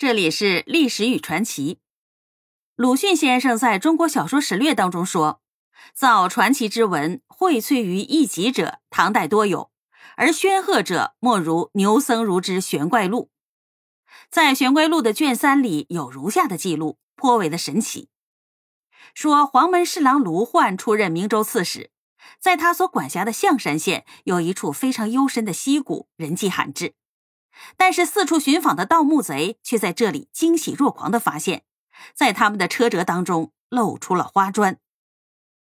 这里是历史与传奇。鲁迅先生在中国小说史略当中说：“造传奇之文，荟萃于一集者，唐代多有，而宣赫者，莫如牛僧孺之《玄怪录》。”在《玄怪录》的卷三里有如下的记录，颇为的神奇：说黄门侍郎卢焕出任明州刺史，在他所管辖的象山县有一处非常幽深的溪谷，人迹罕至。但是四处寻访的盗墓贼却在这里惊喜若狂地发现，在他们的车辙当中露出了花砖。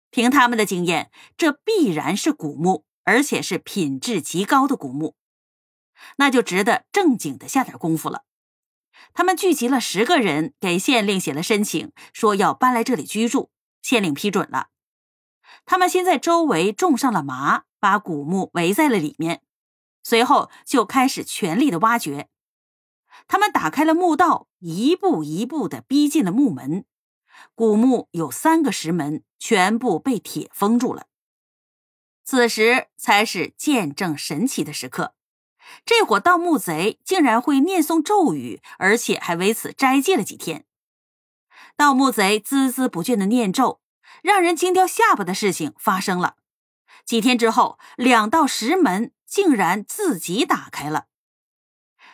凭他们的经验，这必然是古墓，而且是品质极高的古墓，那就值得正经的下点功夫了。他们聚集了十个人，给县令写了申请，说要搬来这里居住。县令批准了。他们先在周围种上了麻，把古墓围在了里面。随后就开始全力的挖掘，他们打开了墓道，一步一步的逼近了墓门。古墓有三个石门，全部被铁封住了。此时才是见证神奇的时刻，这伙盗墓贼竟然会念诵咒语，而且还为此斋戒了几天。盗墓贼孜孜不倦的念咒，让人惊掉下巴的事情发生了。几天之后，两道石门。竟然自己打开了。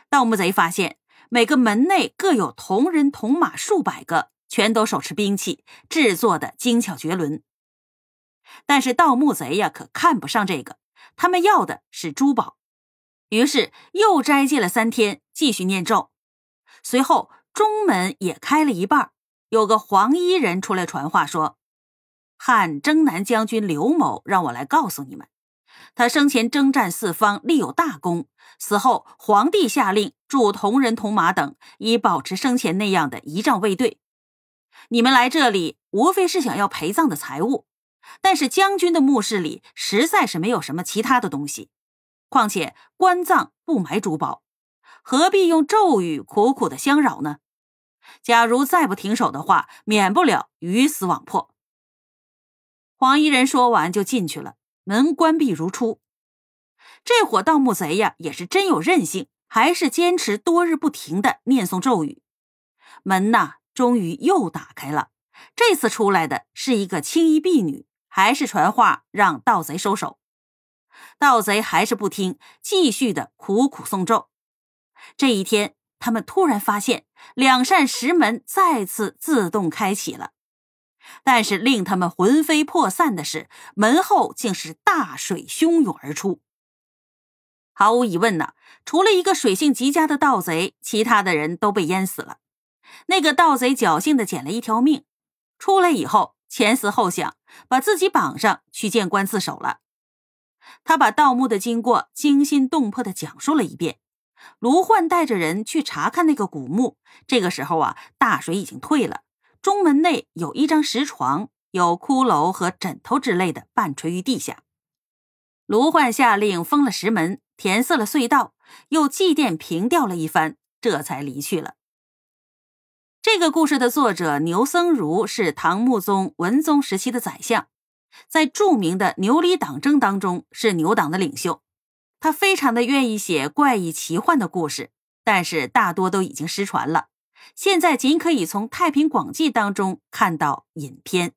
盗墓贼发现每个门内各有铜人铜马数百个，全都手持兵器，制作的精巧绝伦。但是盗墓贼呀，可看不上这个，他们要的是珠宝。于是又斋戒了三天，继续念咒。随后中门也开了一半，有个黄衣人出来传话说：“汉征南将军刘某让我来告诉你们。”他生前征战四方，立有大功。死后，皇帝下令铸铜人、铜马等，以保持生前那样的仪仗卫队。你们来这里，无非是想要陪葬的财物。但是将军的墓室里实在是没有什么其他的东西。况且官葬不埋珠宝，何必用咒语苦苦的相扰呢？假如再不停手的话，免不了鱼死网破。黄衣人说完就进去了。门关闭如初，这伙盗墓贼呀，也是真有韧性，还是坚持多日不停的念诵咒语。门呐，终于又打开了。这次出来的是一个青衣婢女，还是传话让盗贼收手。盗贼还是不听，继续的苦苦诵咒。这一天，他们突然发现两扇石门再次自动开启了。但是令他们魂飞魄散的是，门后竟是大水汹涌而出。毫无疑问呢，除了一个水性极佳的盗贼，其他的人都被淹死了。那个盗贼侥幸的捡了一条命，出来以后前思后想，把自己绑上去见官自首了。他把盗墓的经过惊心动魄的讲述了一遍。卢焕带着人去查看那个古墓，这个时候啊，大水已经退了。中门内有一张石床，有骷髅和枕头之类的半垂于地下。卢焕下令封了石门，填塞了隧道，又祭奠平吊了一番，这才离去了。这个故事的作者牛僧孺是唐穆宗、文宗时期的宰相，在著名的牛李党争当中是牛党的领袖。他非常的愿意写怪异奇幻的故事，但是大多都已经失传了。现在仅可以从《太平广记》当中看到影片。